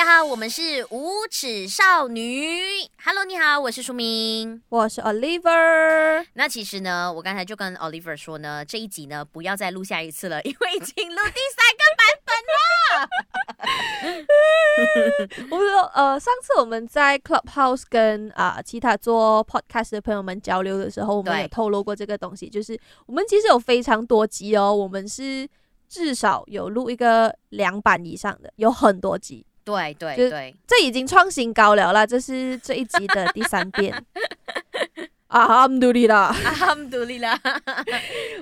大家好，我们是无耻少女。Hello，你好，我是淑明，我是 Oliver。那其实呢，我刚才就跟 Oliver 说呢，这一集呢不要再录下一次了，因为已经录第三个版本了。我说，呃，上次我们在 Clubhouse 跟啊、呃、其他做 Podcast 的朋友们交流的时候，我们有透露过这个东西，就是我们其实有非常多集哦，我们是至少有录一个两版以上的，有很多集。对对对，这已经创新高了啦！这是这一集的第三遍。啊哈姆杜里拉，啊哈姆杜里拉，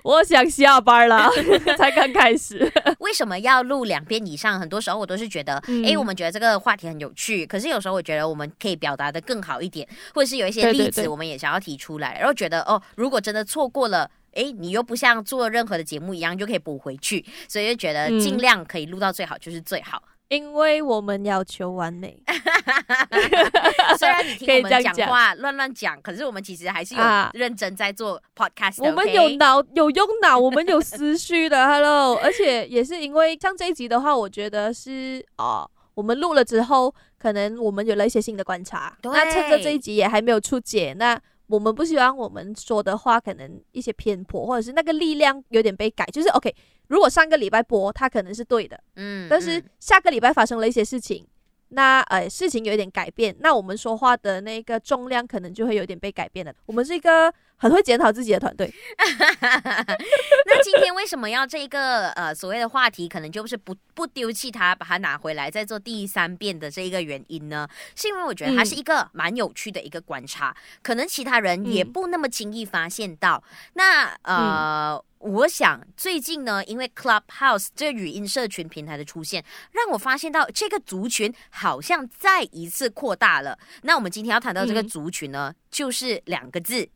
我想下班了，才刚开始。为什么要录两遍以上？很多时候我都是觉得，嗯、诶，我们觉得这个话题很有趣，可是有时候我觉得我们可以表达的更好一点，或者是有一些例子，我们也想要提出来，对对对，然后觉得哦，如果真的错过了，哎，你又不像做任何的节目一样就可以补回去，所以就觉得尽量可以录到最好就是最好。因为我们要求完美，虽然你听我们讲话乱乱讲，可是我们其实还是有认真在做 podcast。我们有脑有用脑，我们有思绪的。Hello，而且也是因为像这一集的话，我觉得是哦，我们录了之后，可能我们有了一些新的观察。那趁着这一集也还没有出解，那我们不希望我们说的话可能一些偏颇，或者是那个力量有点被改，就是 OK。如果上个礼拜播，它可能是对的，嗯，但是下个礼拜发生了一些事情，那呃事情有一点改变，那我们说话的那个重量可能就会有点被改变了。我们是一个很会检讨自己的团队。那今天为什么要这一个呃所谓的话题，可能就是不不丢弃它，把它拿回来再做第三遍的这一个原因呢？是因为我觉得它是一个蛮有趣的一个观察，嗯、可能其他人也不那么轻易发现到。嗯、那呃。嗯我想最近呢，因为 Clubhouse 这个语音社群平台的出现，让我发现到这个族群好像再一次扩大了。那我们今天要谈到这个族群呢，嗯、就是两个字：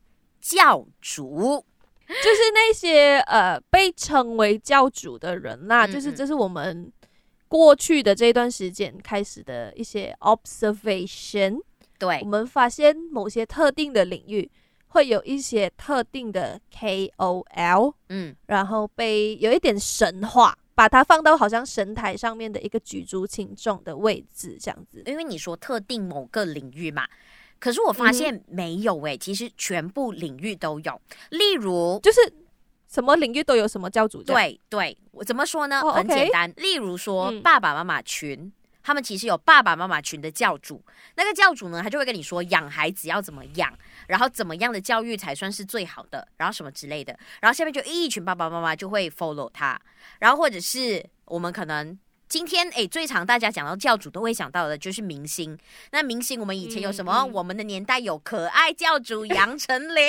教主，就是那些呃被称为教主的人啦。嗯嗯，就是这是我们过去的这段时间开始的一些 observation。对，我们发现某些特定的领域。会有一些特定的 KOL，嗯，然后被有一点神话，把它放到好像神台上面的一个举足轻重的位置，这样子。因为你说特定某个领域嘛，可是我发现没有诶、欸，嗯、其实全部领域都有。例如，就是什么领域都有什么教主？对对，我怎么说呢？哦、很简单，okay? 例如说爸爸妈妈群。嗯他们其实有爸爸妈妈群的教主，那个教主呢，他就会跟你说养孩子要怎么养，然后怎么样的教育才算是最好的，然后什么之类的，然后下面就一群爸爸妈妈就会 follow 他，然后或者是我们可能今天诶最常大家讲到教主都会想到的就是明星，那明星我们以前有什么？嗯嗯、我们的年代有可爱教主杨丞琳，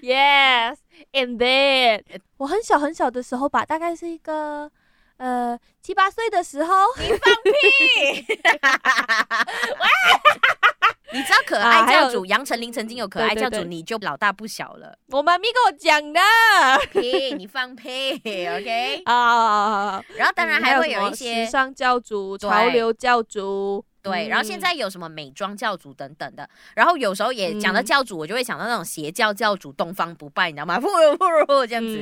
Yes，and then 我很小很小的时候吧，大概是一个。呃，七八岁的时候，你放屁！你知道可爱教主杨丞琳曾经有可爱教主，你就老大不小了。我妈咪跟我讲的。屁，你放屁，OK？啊，然后当然还会有一些时尚教主、潮流教主。对，然后现在有什么美妆教主等等的，然后有时候也讲到教主，我就会想到那种邪教教主东方不败，你知道吗？不如不如这样子，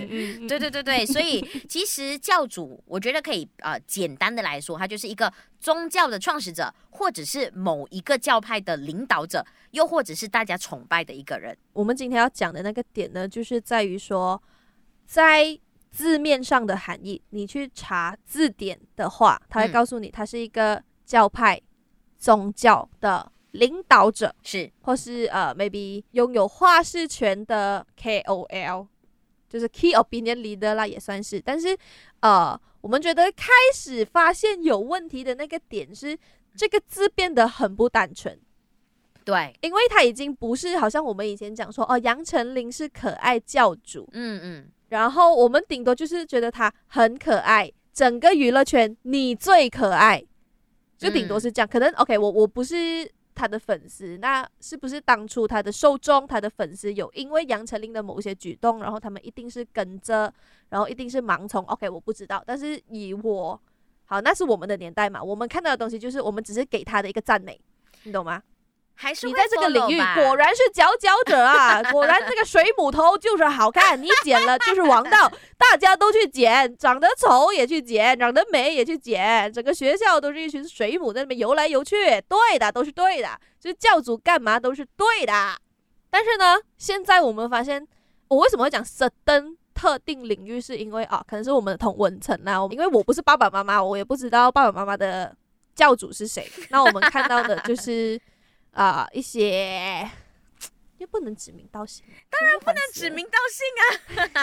对对对对，所以其实教主，我觉得可以呃简单的来说，他就是一个宗教的创始者，或者是某一个教派的领导者，又或者是大家崇拜的一个人。我们今天要讲的那个点呢，就是在于说，在字面上的含义，你去查字典的话，他会告诉你，他是一个教派。宗教的领导者是，或是呃，maybe 拥有话事权的 KOL，就是 Key Opinion Leader 啦，也算是。但是呃，我们觉得开始发现有问题的那个点是，这个字变得很不单纯。对，因为他已经不是好像我们以前讲说，哦，杨丞琳是可爱教主，嗯嗯，然后我们顶多就是觉得他很可爱，整个娱乐圈你最可爱。就顶多是这样，嗯、可能 OK，我我不是他的粉丝，那是不是当初他的受众、他的粉丝有因为杨丞琳的某些举动，然后他们一定是跟着，然后一定是盲从？OK，我不知道，但是以我好，那是我们的年代嘛，我们看到的东西就是我们只是给他的一个赞美，你懂吗？还是你在这个领域果然是佼佼者啊！果然这个水母头就是好看，你剪了就是王道，大家都去剪，长得丑也去剪，长得美也去剪，整个学校都是一群水母在那边游来游去，对的，都是对的，就是教主干嘛都是对的。但是呢，现在我们发现，我为什么会讲 certain 特定领域，是因为啊，可能是我们的同文层啊，因为我不是爸爸妈妈，我也不知道爸爸妈妈的教主是谁，那我们看到的就是。啊、呃，一些又不能指名道姓，当然不能指名道姓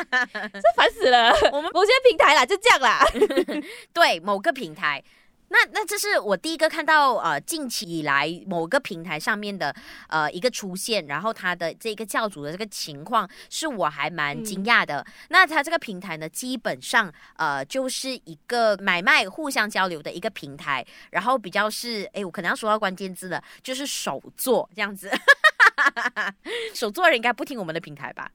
啊，这烦死了。我们某些平台啦，就这样啦。对，某个平台。那那这是我第一个看到呃近期以来某个平台上面的呃一个出现，然后他的这个教主的这个情况是我还蛮惊讶的。嗯、那他这个平台呢，基本上呃就是一个买卖互相交流的一个平台，然后比较是哎我可能要说到关键字了，就是手作这样子，手作人应该不听我们的平台吧？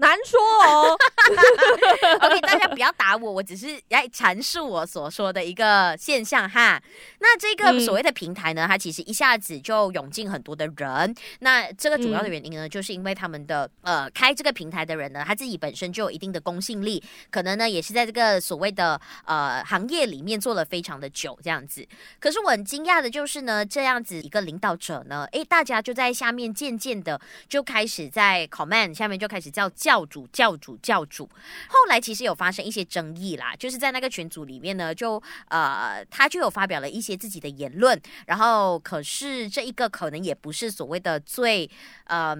难说哦，OK，大家不要打我，我只是来阐述我所说的一个现象哈。那这个所谓的平台呢，它其实一下子就涌进很多的人。那这个主要的原因呢，就是因为他们的呃开这个平台的人呢，他自己本身就有一定的公信力，可能呢也是在这个所谓的呃行业里面做了非常的久这样子。可是我很惊讶的就是呢，这样子一个领导者呢，诶，大家就在下面渐渐的就开始在 comment 下面就开始叫叫。教主，教主，教主。后来其实有发生一些争议啦，就是在那个群组里面呢，就呃，他就有发表了一些自己的言论。然后，可是这一个可能也不是所谓的最呃，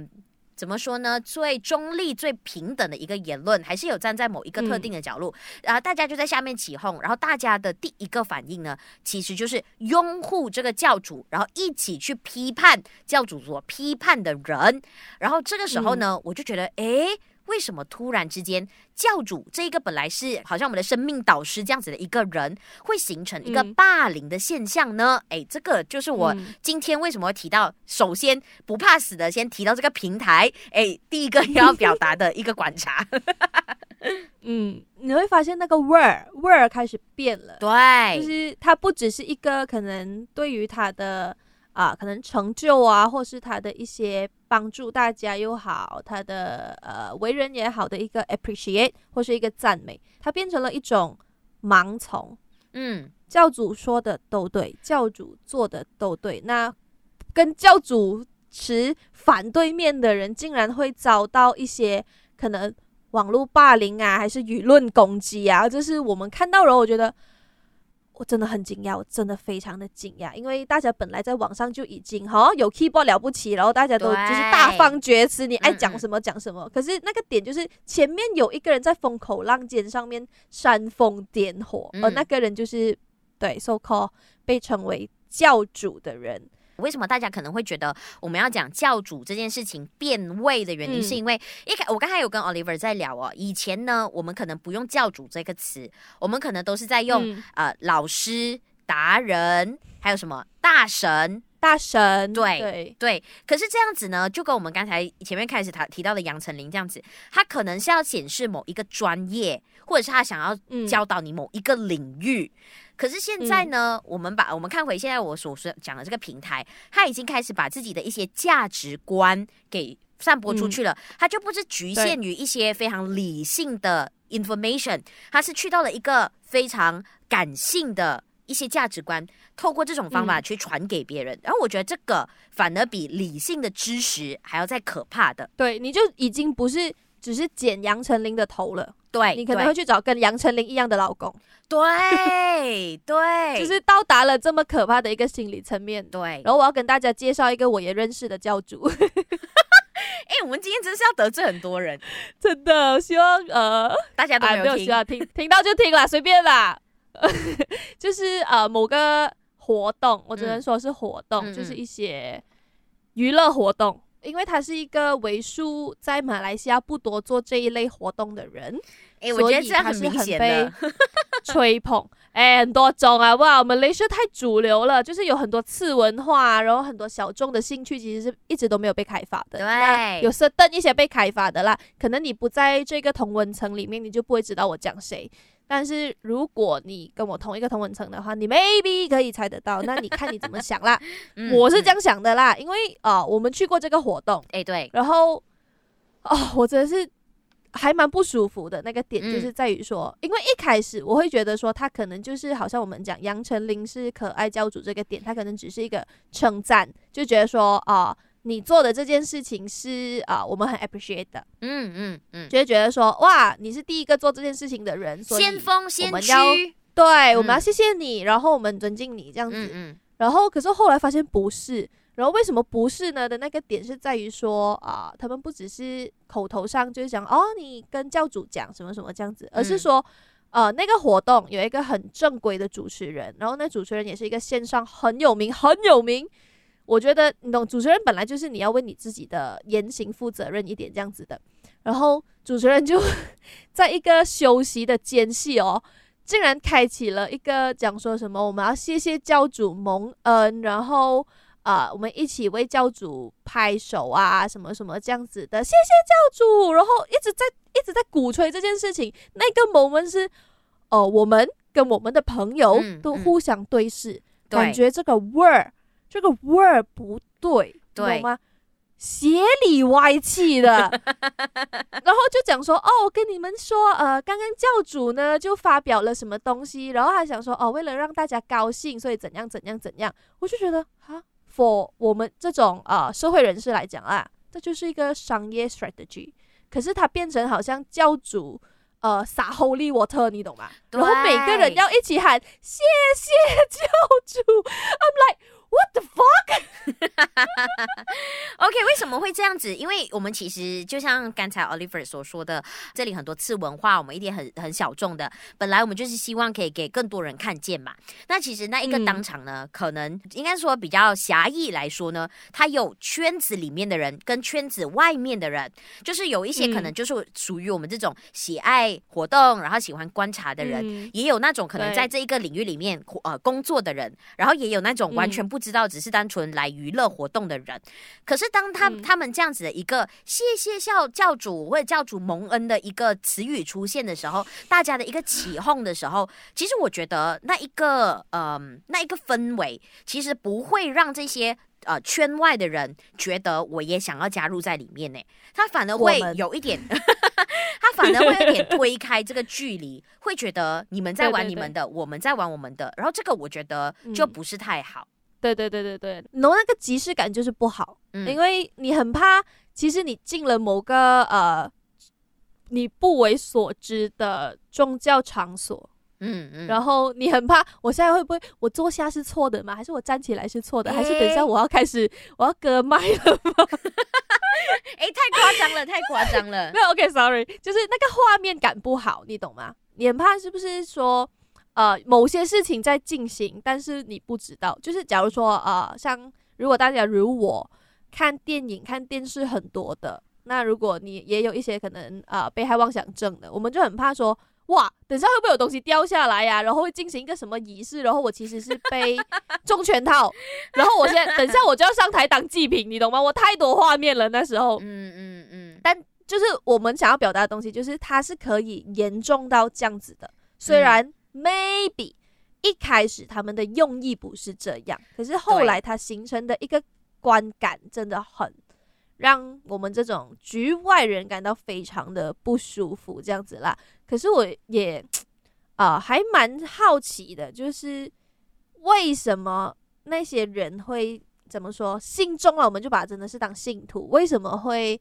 怎么说呢？最中立、最平等的一个言论，还是有站在某一个特定的角度。然后大家就在下面起哄，然后大家的第一个反应呢，其实就是拥护这个教主，然后一起去批判教主所批判的人。然后这个时候呢，我就觉得，诶。为什么突然之间，教主这一个本来是好像我们的生命导师这样子的一个人，会形成一个霸凌的现象呢？哎、嗯，这个就是我今天为什么会提到，首先不怕死的先提到这个平台，哎，第一个要表达的一个观察。嗯，你会发现那个味儿味儿开始变了，对，就是它不只是一个可能对于他的。啊，可能成就啊，或是他的一些帮助大家又好，他的呃为人也好的一个 appreciate 或是一个赞美，他变成了一种盲从。嗯，教主说的都对，教主做的都对，那跟教主持反对面的人，竟然会遭到一些可能网络霸凌啊，还是舆论攻击啊，这是我们看到了，我觉得。我真的很惊讶，我真的非常的惊讶，因为大家本来在网上就已经哈有 keyboard 了不起，然后大家都就是大放厥词，你爱讲什么讲什么。可是那个点就是前面有一个人在风口浪尖上面煽风点火，而那个人就是对 so called 被称为教主的人。为什么大家可能会觉得我们要讲教主这件事情变味的原因，是因为一开我刚才有跟 Oliver 在聊哦，以前呢，我们可能不用教主这个词，我们可能都是在用、嗯、呃老师、达人，还有什么大神、大神，对对对。可是这样子呢，就跟我们刚才前面开始谈提到的杨丞琳这样子，他可能是要显示某一个专业，或者是他想要教导你某一个领域。嗯可是现在呢，嗯、我们把我们看回现在我所说讲的这个平台，它已经开始把自己的一些价值观给散播出去了。嗯、它就不是局限于一些非常理性的 information，它是去到了一个非常感性的一些价值观，透过这种方法去传给别人。嗯、然后我觉得这个反而比理性的知识还要再可怕的。对，你就已经不是只是剪杨丞琳的头了。对，你可能会去找跟杨丞琳一样的老公。对 对，就是到达了这么可怕的一个心理层面。对，然后我要跟大家介绍一个我也认识的教主。哎、欸，我们今天真是要得罪很多人，真的。希望呃大家都没有听，没有需要听，听到就听啦，随便啦。就是呃某个活动，我只能说是活动，嗯、就是一些娱乐活动。因为他是一个为数在马来西亚不多做这一类活动的人，哎，我觉得这样很明显的 吹捧，哎，很多种啊，哇，我们马来西亚太主流了，就是有很多次文化，然后很多小众的兴趣，其实是一直都没有被开发的。对，有 certain 一些被开发的啦，可能你不在这个同文层里面，你就不会知道我讲谁。但是如果你跟我同一个同文层的话，你 maybe 可以猜得到。那你看你怎么想啦？嗯、我是这样想的啦，因为啊、呃，我们去过这个活动，哎、欸，对，然后哦，我真的是还蛮不舒服的那个点，就是在于说，嗯、因为一开始我会觉得说，他可能就是好像我们讲杨丞琳是可爱教主这个点，他可能只是一个称赞，就觉得说啊。呃你做的这件事情是啊、呃，我们很 appreciate 的，嗯嗯嗯，就会觉得说哇，你是第一个做这件事情的人，先锋先驱，对，我们要谢谢你，然后我们尊敬你这样子，嗯嗯，然后可是后来发现不是，然后为什么不是呢？的那个点是在于说啊、呃，他们不只是口头上就是讲哦，你跟教主讲什么什么这样子，而是说呃，那个活动有一个很正规的主持人，然后那主持人也是一个线上很有名很有名。我觉得你懂，主持人本来就是你要为你自己的言行负责任一点这样子的。然后主持人就 在一个休息的间隙哦，竟然开启了一个讲说什么我们要谢谢教主蒙恩，然后啊、呃，我们一起为教主拍手啊，什么什么这样子的，谢谢教主。然后一直在一直在鼓吹这件事情。那个 moment 是哦、呃，我们跟我们的朋友都互相对视，嗯嗯、感觉这个味儿。这个 word 不对，对懂吗？邪里歪气的，然后就讲说哦，我跟你们说，呃，刚刚教主呢就发表了什么东西，然后还想说哦，为了让大家高兴，所以怎样怎样怎样，我就觉得啊，for 我们这种啊、呃、社会人士来讲啊，这就是一个商业 strategy，可是它变成好像教主呃撒 holy water，你懂吗？然后每个人要一起喊谢谢教主，I'm like。What the fuck？OK，okay, 为什么会这样子？因为我们其实就像刚才 Oliver 所说的，这里很多次文化，我们一点很很小众的。本来我们就是希望可以给更多人看见嘛。那其实那一个当场呢，嗯、可能应该说比较狭义来说呢，它有圈子里面的人跟圈子外面的人，就是有一些可能就是属于我们这种喜爱活动，然后喜欢观察的人，嗯、也有那种可能在这一个领域里面呃工作的人，然后也有那种完全不。知道只是单纯来娱乐活动的人，可是当他他们这样子的一个谢谢教教主或者教主蒙恩的一个词语出现的时候，大家的一个起哄的时候，其实我觉得那一个嗯、呃、那一个氛围，其实不会让这些呃圈外的人觉得我也想要加入在里面呢，他反而会有一点 他反而会有点推开这个距离，会觉得你们在玩你们的，对对对，我们在玩我们的，然后这个我觉得就不是太好。嗯对对对对对，然后那个即视感就是不好，嗯、因为你很怕，其实你进了某个呃你不为所知的宗教场所，嗯然后你很怕，我现在会不会我坐下是错的吗？还是我站起来是错的？欸、还是等一下我要开始我要割麦了吗？哎、欸，太夸张了，太夸张了。没有，OK，Sorry，、okay, 就是那个画面感不好，你懂吗？你很怕是不是说？呃，某些事情在进行，但是你不知道。就是假如说，呃，像如果大家如我看电影、看电视很多的，那如果你也有一些可能呃被害妄想症的，我们就很怕说，哇，等下会不会有东西掉下来呀、啊？然后会进行一个什么仪式？然后我其实是被中全套，然后我现在等下我就要上台当祭品，你懂吗？我太多画面了那时候，嗯嗯嗯。但就是我们想要表达的东西，就是它是可以严重到这样子的，虽然、嗯。Maybe 一开始他们的用意不是这样，可是后来它形成的一个观感真的很让我们这种局外人感到非常的不舒服，这样子啦。可是我也啊、呃、还蛮好奇的，就是为什么那些人会怎么说信众了，我们就把它真的是当信徒，为什么会？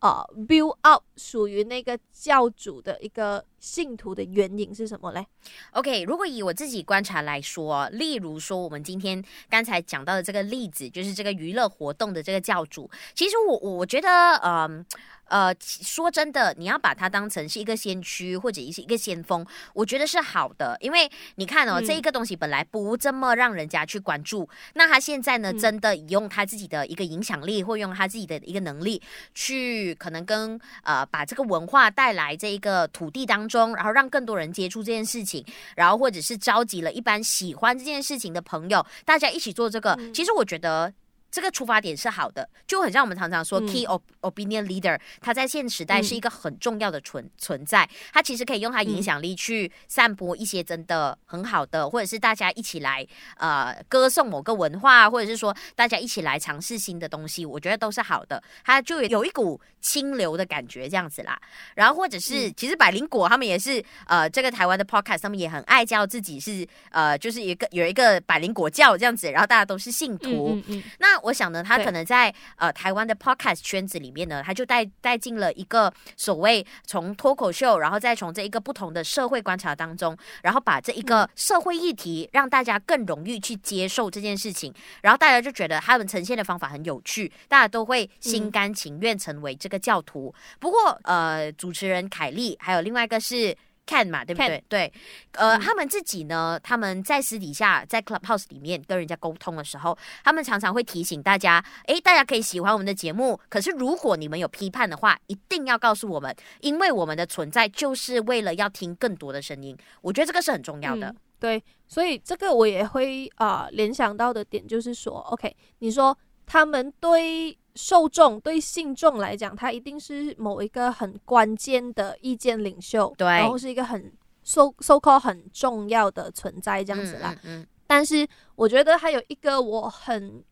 啊、uh，build up 属于那个教主的一个信徒的原因是什么嘞？OK，如果以我自己观察来说，例如说我们今天刚才讲到的这个例子，就是这个娱乐活动的这个教主，其实我我觉得，嗯、呃。呃，说真的，你要把它当成是一个先驱或者一一个先锋，我觉得是好的，因为你看哦，嗯、这一个东西本来不这么让人家去关注，那他现在呢，嗯、真的用他自己的一个影响力，或用他自己的一个能力，去可能跟呃把这个文化带来这一个土地当中，然后让更多人接触这件事情，然后或者是召集了一般喜欢这件事情的朋友，大家一起做这个，嗯、其实我觉得。这个出发点是好的，就很像我们常常说 key opinion leader，他在现时代是一个很重要的存存在，他其实可以用他影响力去散播一些真的很好的，或者是大家一起来呃歌颂某个文化，或者是说大家一起来尝试新的东西，我觉得都是好的，他就有一股清流的感觉这样子啦。然后或者是其实百灵果他们也是呃这个台湾的 podcast，他们也很爱叫自己是呃就是一个有一个百灵果教这样子，然后大家都是信徒，嗯那。我想呢，他可能在呃台湾的 podcast 圈子里面呢，他就带带进了一个所谓从脱口秀，然后再从这一个不同的社会观察当中，然后把这一个社会议题让大家更容易去接受这件事情，然后大家就觉得他们呈现的方法很有趣，大家都会心甘情愿成为这个教徒。不过呃，主持人凯莉还有另外一个是。看嘛，对不对对，呃、嗯，他们自己呢，他们在私底下在 Clubhouse 里面跟人家沟通的时候，他们常常会提醒大家，诶，大家可以喜欢我们的节目，可是如果你们有批判的话，一定要告诉我们，因为我们的存在就是为了要听更多的声音。我觉得这个是很重要的。嗯、对，所以这个我也会啊、呃、联想到的点就是说，OK，你说他们对。受众对信众来讲，他一定是某一个很关键的意见领袖，对，然后是一个很 so so called 很重要的存在这样子啦。嗯，嗯，嗯，但是我觉得还有一个我很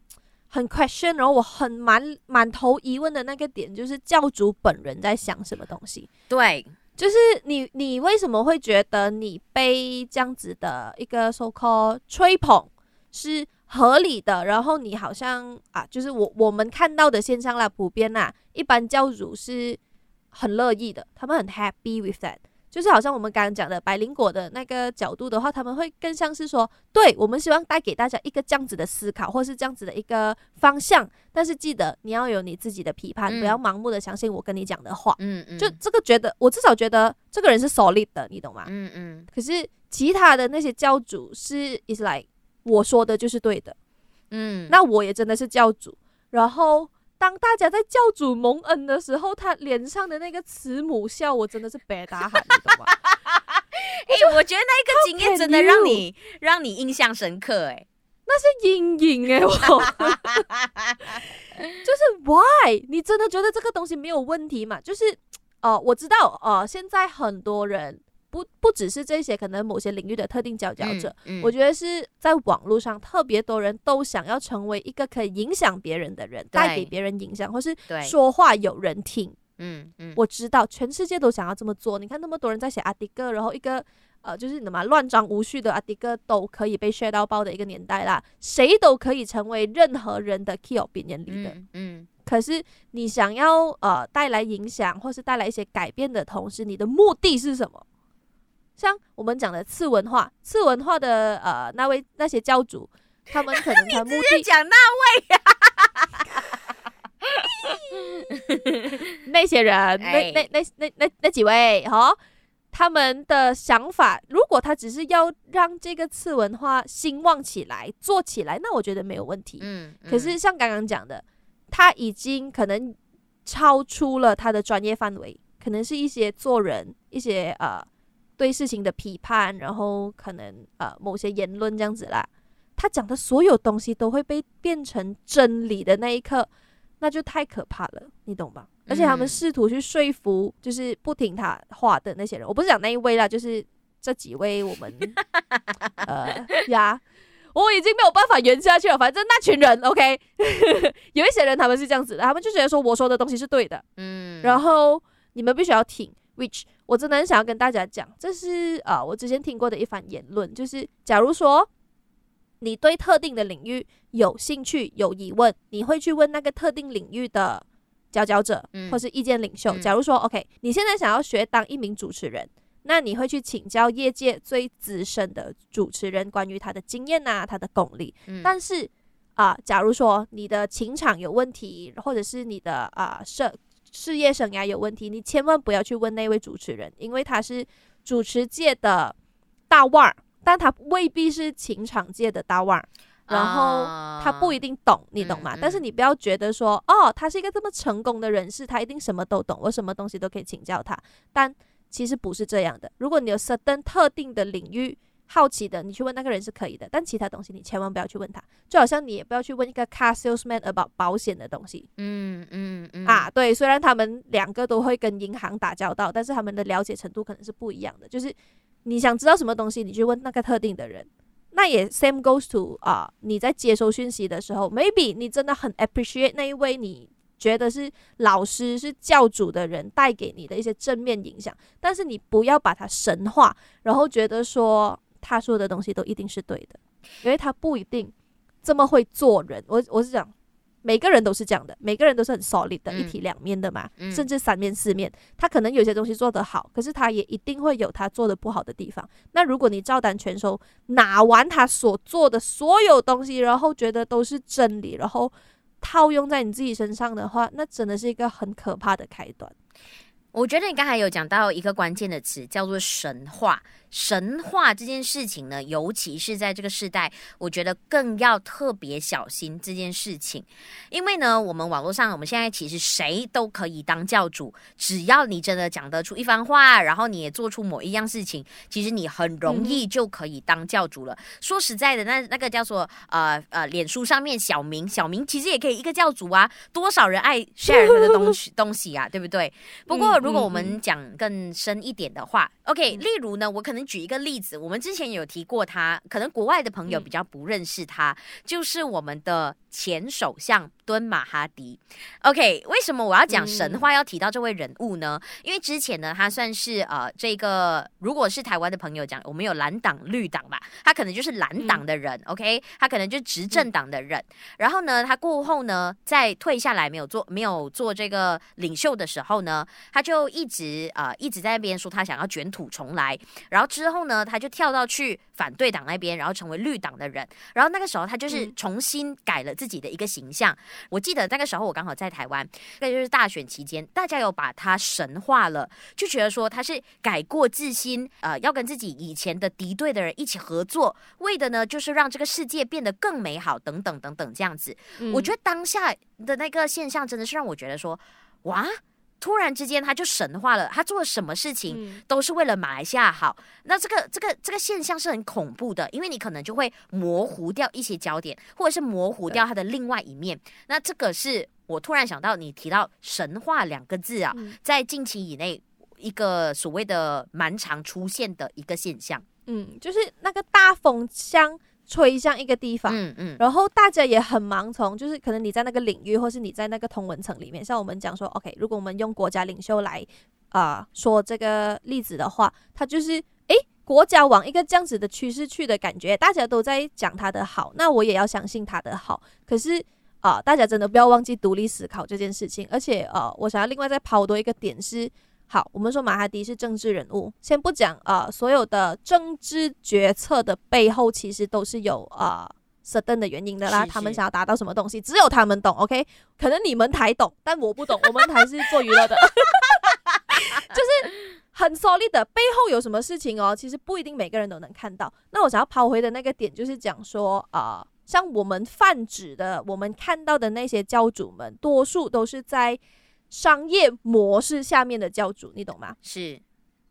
很 question，然后我很满满头疑问的那个点，就是教主本人在想什么东西。对，就是你你为什么会觉得你被这样子的一个 so called 吹捧是？合理的，然后你好像啊，就是我我们看到的现象啦，普遍啦，一般教主是很乐意的，他们很 happy with that，就是好像我们刚刚讲的百灵果的那个角度的话，他们会更像是说，对，我们希望带给大家一个这样子的思考，或是这样子的一个方向，但是记得你要有你自己的批判，嗯、不要盲目的相信我跟你讲的话，嗯嗯，就这个觉得，我至少觉得这个人是 solid 的，你懂吗？嗯嗯，可是其他的那些教主是 is like。我说的就是对的，嗯，那我也真的是教主。然后当大家在教主蒙恩的时候，他脸上的那个慈母笑，我真的是 白大喊，你懂吗？哎、欸，我觉得那一个经验真的让你让你印象深刻、欸，哎，那是阴影哎，我 就是 why？你真的觉得这个东西没有问题嘛？就是哦、呃，我知道哦、呃，现在很多人。不不只是这些，可能某些领域的特定佼佼者，嗯嗯、我觉得是在网络上特别多人都想要成为一个可以影响别人的人，带给别人影响，或是说话有人听。嗯嗯，我知道全世界都想要这么做。你看那么多人在写阿迪哥，然后一个呃，就是什么乱章无序的阿迪哥都可以被 share 到爆的一个年代啦，谁都可以成为任何人的 key opinion leader。嗯，嗯，可是你想要呃带来影响或是带来一些改变的同时，你的目的是什么？像我们讲的次文化，次文化的呃那位那些教主，他们可能 他目的讲那位呀，那些人，那那那那那那几位哈、哦，他们的想法，如果他只是要让这个次文化兴旺起来、做起来，那我觉得没有问题。嗯，嗯可是像刚刚讲的，他已经可能超出了他的专业范围，可能是一些做人，一些呃。对事情的批判，然后可能呃某些言论这样子啦，他讲的所有东西都会被变成真理的那一刻，那就太可怕了，你懂吧？而且他们试图去说服，就是不听他话的那些人，我不是讲那一位啦，就是这几位我们 呃呀，我已经没有办法圆下去了。反正那群人，OK，有一些人他们是这样子的，他们就觉得说我说的东西是对的，嗯，然后你们必须要听，which。我真的很想要跟大家讲，这是啊、呃，我之前听过的一番言论，就是假如说你对特定的领域有兴趣、有疑问，你会去问那个特定领域的佼佼者，或是意见领袖。嗯、假如说、嗯、OK，你现在想要学当一名主持人，那你会去请教业界最资深的主持人关于他的经验啊、他的功力。嗯、但是啊、呃，假如说你的情场有问题，或者是你的啊设。呃事业生涯有问题，你千万不要去问那位主持人，因为他是主持界的大腕儿，但他未必是情场界的大腕儿，然后他不一定懂，你懂吗？嗯嗯、但是你不要觉得说，哦，他是一个这么成功的人士，他一定什么都懂，我什么东西都可以请教他。但其实不是这样的。如果你有 certain 特定的领域好奇的，你去问那个人是可以的，但其他东西你千万不要去问他。就好像你也不要去问一个 car salesman about 保险的东西。嗯嗯嗯。啊，对，虽然他们两个都会跟银行打交道，但是他们的了解程度可能是不一样的。就是你想知道什么东西，你去问那个特定的人。那也 same goes to 啊，你在接收讯息的时候，maybe 你真的很 appreciate 那一位你觉得是老师是教主的人带给你的一些正面影响，但是你不要把它神化，然后觉得说他说的东西都一定是对的，因为他不一定这么会做人。我我是讲。每个人都是这样的，每个人都是很 solid 的，一体两面的嘛，嗯、甚至三面四面。他可能有些东西做得好，可是他也一定会有他做的不好的地方。那如果你照单全收，拿完他所做的所有东西，然后觉得都是真理，然后套用在你自己身上的话，那真的是一个很可怕的开端。我觉得你刚才有讲到一个关键的词，叫做神话。神话这件事情呢，尤其是在这个时代，我觉得更要特别小心这件事情。因为呢，我们网络上，我们现在其实谁都可以当教主，只要你真的讲得出一番话，然后你也做出某一样事情，其实你很容易就可以当教主了。嗯、说实在的，那那个叫做呃呃，脸书上面小明，小明其实也可以一个教主啊，多少人爱 share 他的东西 东西啊，对不对？不过如果我们讲更深一点的话、嗯、，OK，例如呢，我可能。举一个例子，我们之前有提过他，可能国外的朋友比较不认识他，嗯、就是我们的前首相敦马哈迪。OK，为什么我要讲神话，要提到这位人物呢？嗯、因为之前呢，他算是呃，这个如果是台湾的朋友讲，我们有蓝党、绿党吧，他可能就是蓝党的人。嗯、OK，他可能就是执政党的人。嗯、然后呢，他过后呢，在退下来没有做没有做这个领袖的时候呢，他就一直呃一直在那边说他想要卷土重来，然后。之后呢，他就跳到去反对党那边，然后成为绿党的人。然后那个时候，他就是重新改了自己的一个形象。嗯、我记得那个时候，我刚好在台湾，那就是大选期间，大家有把他神化了，就觉得说他是改过自新，呃，要跟自己以前的敌对的人一起合作，为的呢就是让这个世界变得更美好，等等等等这样子。嗯、我觉得当下的那个现象真的是让我觉得说，哇！突然之间，他就神化了。他做了什么事情都是为了马来西亚好。嗯、那这个这个这个现象是很恐怖的，因为你可能就会模糊掉一些焦点，或者是模糊掉他的另外一面。那这个是我突然想到，你提到神话两个字啊，嗯、在近期以内一个所谓的蛮常出现的一个现象。嗯，就是那个大风向。吹向一个地方，嗯嗯，然后大家也很盲从，就是可能你在那个领域，或是你在那个同文层里面，像我们讲说，OK，如果我们用国家领袖来啊、呃、说这个例子的话，他就是诶，国家往一个这样子的趋势去的感觉，大家都在讲他的好，那我也要相信他的好。可是啊、呃，大家真的不要忘记独立思考这件事情，而且呃，我想要另外再抛多一个点是。好，我们说马哈迪是政治人物，先不讲啊、呃，所有的政治决策的背后其实都是有啊 certain 的原因的啦。是是他们想要达到什么东西，只有他们懂。OK，可能你们才懂，但我不懂。我们台是做娱乐的，就是很 solid 的背后有什么事情哦，其实不一定每个人都能看到。那我想要抛回的那个点就是讲说啊、呃，像我们泛指的，我们看到的那些教主们，多数都是在。商业模式下面的教主，你懂吗？是，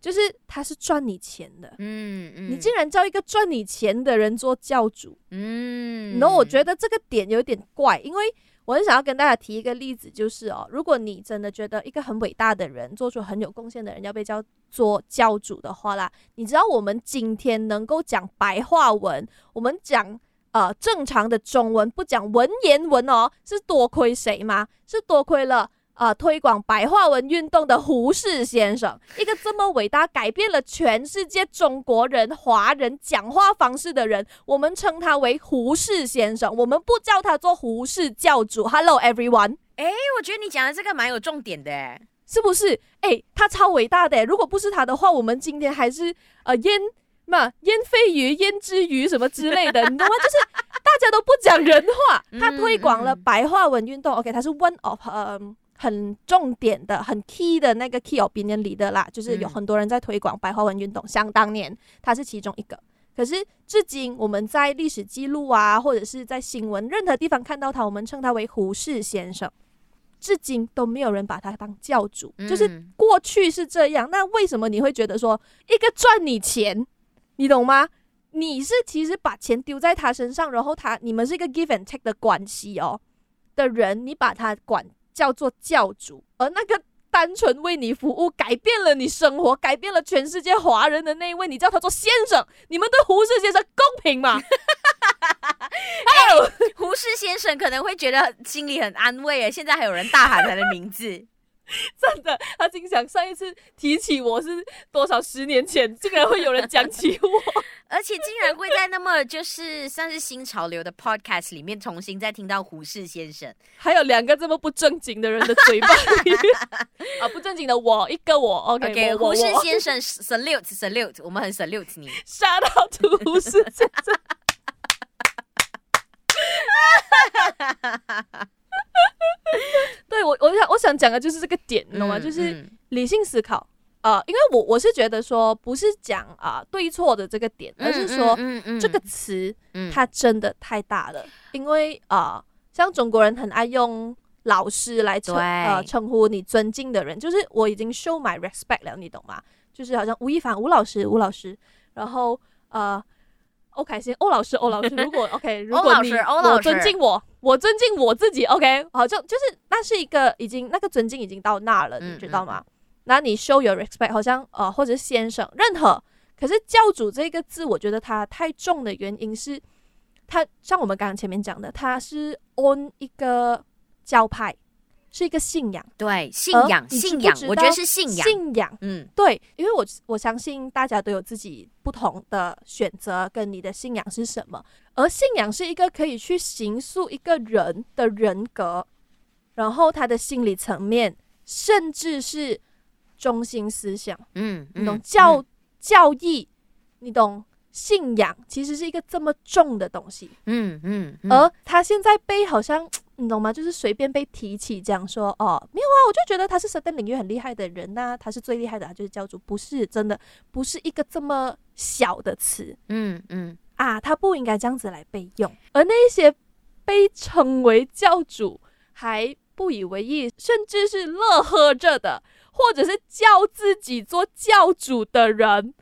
就是他是赚你钱的，嗯嗯，你竟然叫一个赚你钱的人做教主，嗯，然后我觉得这个点有点怪，因为我很想要跟大家提一个例子，就是哦，如果你真的觉得一个很伟大的人，做出很有贡献的人要被叫做教主的话啦，你知道我们今天能够讲白话文，我们讲呃正常的中文，不讲文言文哦，是多亏谁吗？是多亏了。啊、呃！推广白话文运动的胡适先生，一个这么伟大、改变了全世界中国人、华人讲话方式的人，我们称他为胡适先生，我们不叫他做胡适教主。Hello everyone，哎，我觉得你讲的这个蛮有重点的，是不是？哎，他超伟大的，如果不是他的话，我们今天还是呃烟嘛烟飞鱼、烟之鱼什么之类的，你懂吗？就是大家都不讲人话，他推广了白话文运动。OK，他是 one of 嗯、um,。很重点的、很 key 的那个 key opinion leader 啦，就是有很多人在推广白话文运动。想当年，他是其中一个。可是至今，我们在历史记录啊，或者是在新闻任何地方看到他，我们称他为胡适先生。至今都没有人把他当教主，就是过去是这样。那为什么你会觉得说一个赚你钱，你懂吗？你是其实把钱丢在他身上，然后他你们是一个 give and take 的关系哦的人，你把他管叫做教主，而那个单纯为你服务、改变了你生活、改变了全世界华人的那一位，你叫他做先生，你们对胡适先生公平吗？哎呦，胡适先生可能会觉得心里很安慰诶，现在还有人大喊他的名字。真的，他经常上一次提起我是多少十年前，竟然会有人讲起我，而且竟然会在那么就是算是新潮流的 podcast 里面重新再听到胡适先生，还有两个这么不正经的人的嘴巴里。面 啊，不正经的我一个我，OK，, okay 胡适先生 salute salute，我们很 salute 你，shout out to 胡适先生。对我，我想我想讲的就是这个点，你懂吗？嗯、就是理性思考啊、呃，因为我我是觉得说，不是讲啊、呃、对错的这个点，而是说、嗯嗯嗯、这个词它真的太大了。嗯、因为啊、呃，像中国人很爱用老师来称对呃称呼你尊敬的人，就是我已经 show my respect 了，你懂吗？就是好像吴亦凡吴老师吴老师，然后呃。欧凯欣，欧老师，欧老师，如果 OK，如果你我尊敬我，我尊敬我自己，OK，好，就就是那是一个已经那个尊敬已经到那了，嗯、你知道吗？那你 show your respect，好像呃或者是先生，任何，可是教主这个字，我觉得它太重的原因是，它像我们刚刚前面讲的，它是 on 一个教派。是一个信仰，对，信仰，信仰，我觉得是信仰，信仰，嗯，对，因为我我相信大家都有自己不同的选择，跟你的信仰是什么，而信仰是一个可以去形塑一个人的人格，然后他的心理层面，甚至是中心思想，嗯，你懂教、嗯、教义，你懂信仰，其实是一个这么重的东西，嗯嗯，嗯，而他现在被好像。你懂吗？就是随便被提起，这样说哦，没有啊，我就觉得他是 certain 领域很厉害的人呐、啊，他是最厉害的，他就是教主，不是真的，不是一个这么小的词，嗯嗯。啊，他不应该这样子来被用。而那些被称为教主还不以为意，甚至是乐呵着的，或者是叫自己做教主的人。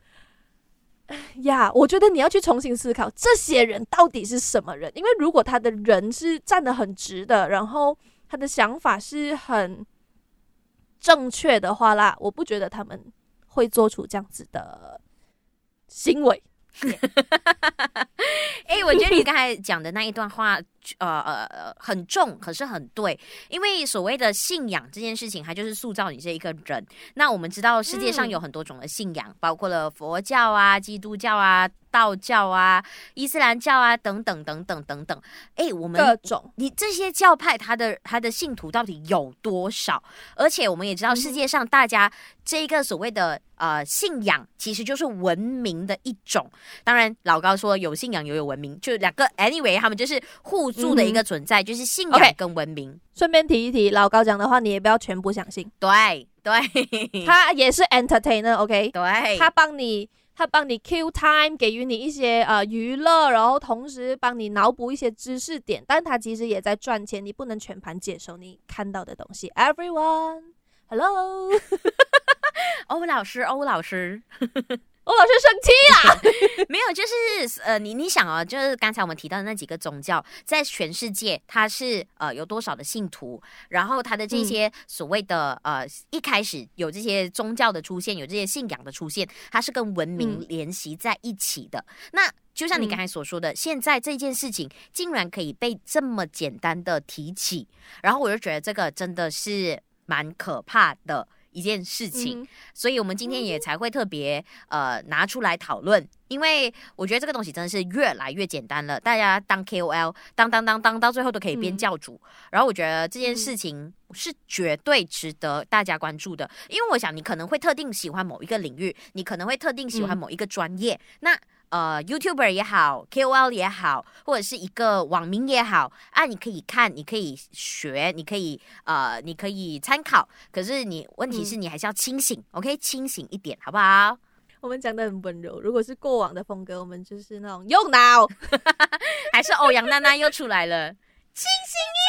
呀我觉得你要去重新思考这些人到底是什么人，因为如果他的人是站得很直的，然后他的想法是很正确的话啦，我不觉得他们会做出这样子的行为。哎、欸，我觉得你刚才讲的那一段话，呃呃很重，可是很对。因为所谓的信仰这件事情，它就是塑造你这一个人。那我们知道世界上有很多种的信仰，嗯、包括了佛教啊、基督教啊。道教啊、伊斯兰教啊等等等等等等，哎、欸，我们各种你这些教派，它的它的信徒到底有多少？而且我们也知道，世界上大家这一个所谓的呃信仰，其实就是文明的一种。当然，老高说有信仰也有文明，就两个。Anyway，他们就是互助的一个存在，嗯、就是信仰跟文明。顺、okay, 便提一提，老高讲的话，你也不要全部相信。对对，他也是 entertainer，OK？、Okay? 对，他帮你。他帮你 kill time，给予你一些呃娱乐，然后同时帮你脑补一些知识点，但他其实也在赚钱，你不能全盘接受你看到的东西。Everyone，hello，欧老师，欧老师。我老师生气啊！没有，就是呃，你你想啊，就是刚才我们提到的那几个宗教，在全世界它是呃有多少的信徒，然后它的这些所谓的、嗯、呃一开始有这些宗教的出现，有这些信仰的出现，它是跟文明联系在一起的。嗯、那就像你刚才所说的，嗯、现在这件事情竟然可以被这么简单的提起，然后我就觉得这个真的是蛮可怕的。一件事情，嗯、所以我们今天也才会特别呃拿出来讨论，因为我觉得这个东西真的是越来越简单了。大家当 KOL，当当当当，到最后都可以变教主。嗯、然后我觉得这件事情是绝对值得大家关注的，因为我想你可能会特定喜欢某一个领域，你可能会特定喜欢某一个专业，嗯、那。呃，YouTuber 也好，KOL 也好，或者是一个网民也好，啊，你可以看，你可以学，你可以呃，你可以参考。可是你问题是你还是要清醒，嗯，OK，清醒一点，好不好？我们讲的很温柔。如果是过往的风格，我们就是那种用脑，还是欧阳娜娜又出来了，清醒一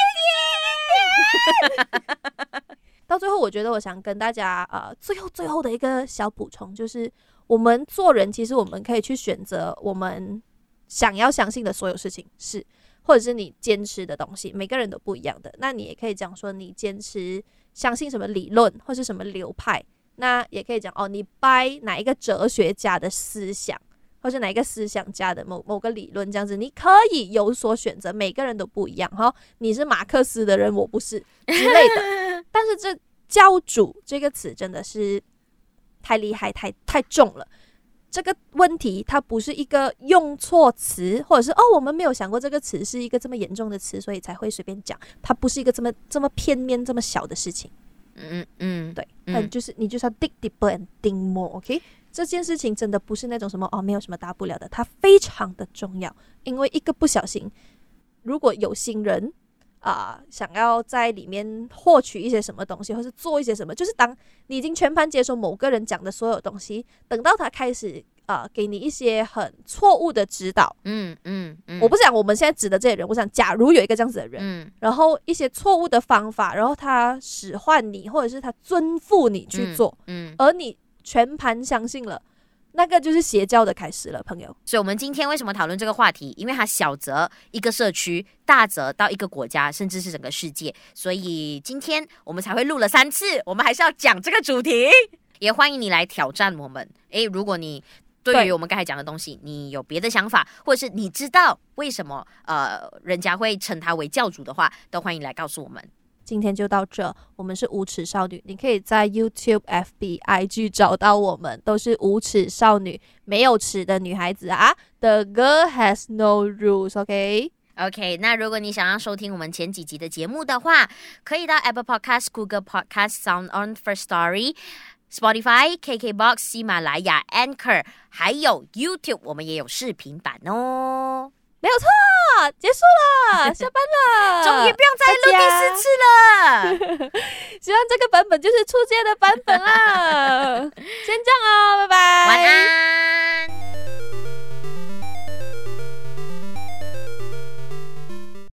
点。到最后，我觉得我想跟大家呃，最后最后的一个小补充就是。我们做人，其实我们可以去选择我们想要相信的所有事情，是或者是你坚持的东西，每个人都不一样的。那你也可以讲说，你坚持相信什么理论或是什么流派，那也可以讲哦，你掰哪一个哲学家的思想，或是哪一个思想家的某某个理论，这样子你可以有所选择。每个人都不一样哈，你是马克思的人，我不是之类的。但是这教主这个词真的是。太厉害，太太重了。这个问题它不是一个用错词，或者是哦，我们没有想过这个词是一个这么严重的词，所以才会随便讲。它不是一个这么这么片面、这么小的事情。嗯嗯，对，嗯，就是你就是要 dig deeper and think more，OK？这件事情真的不是那种什么哦，没有什么大不了的，它非常的重要，因为一个不小心，如果有心人。啊、呃，想要在里面获取一些什么东西，或是做一些什么，就是当你已经全盘接受某个人讲的所有东西，等到他开始啊、呃，给你一些很错误的指导，嗯嗯嗯，我不是讲我们现在指的这些人，我想假如有一个这样子的人，嗯，然后一些错误的方法，然后他使唤你，或者是他尊咐你去做，嗯，嗯，而你全盘相信了。那个就是邪教的开始了，朋友。所以，我们今天为什么讨论这个话题？因为它小则一个社区，大则到一个国家，甚至是整个世界。所以，今天我们才会录了三次。我们还是要讲这个主题，也欢迎你来挑战我们。诶，如果你对于我们刚才讲的东西，你有别的想法，或者是你知道为什么呃人家会称他为教主的话，都欢迎来告诉我们。今天就到这，我们是无耻少女，你可以在 YouTube、FB、IG 找到我们，都是无耻少女，没有耻的女孩子啊。The girl has no rules，OK？OK？那如果你想要收听我们前几集的节目的话，可以到 Apple Podcast、Google Podcast、Sound On First Story、Spotify、KKBox、喜马拉雅、Anchor，还有 YouTube，我们也有视频版哦。没有错，结束了，下班了，终于不用再录第四次了。希望这个版本就是出街的版本啦。先这样哦，拜拜，晚安。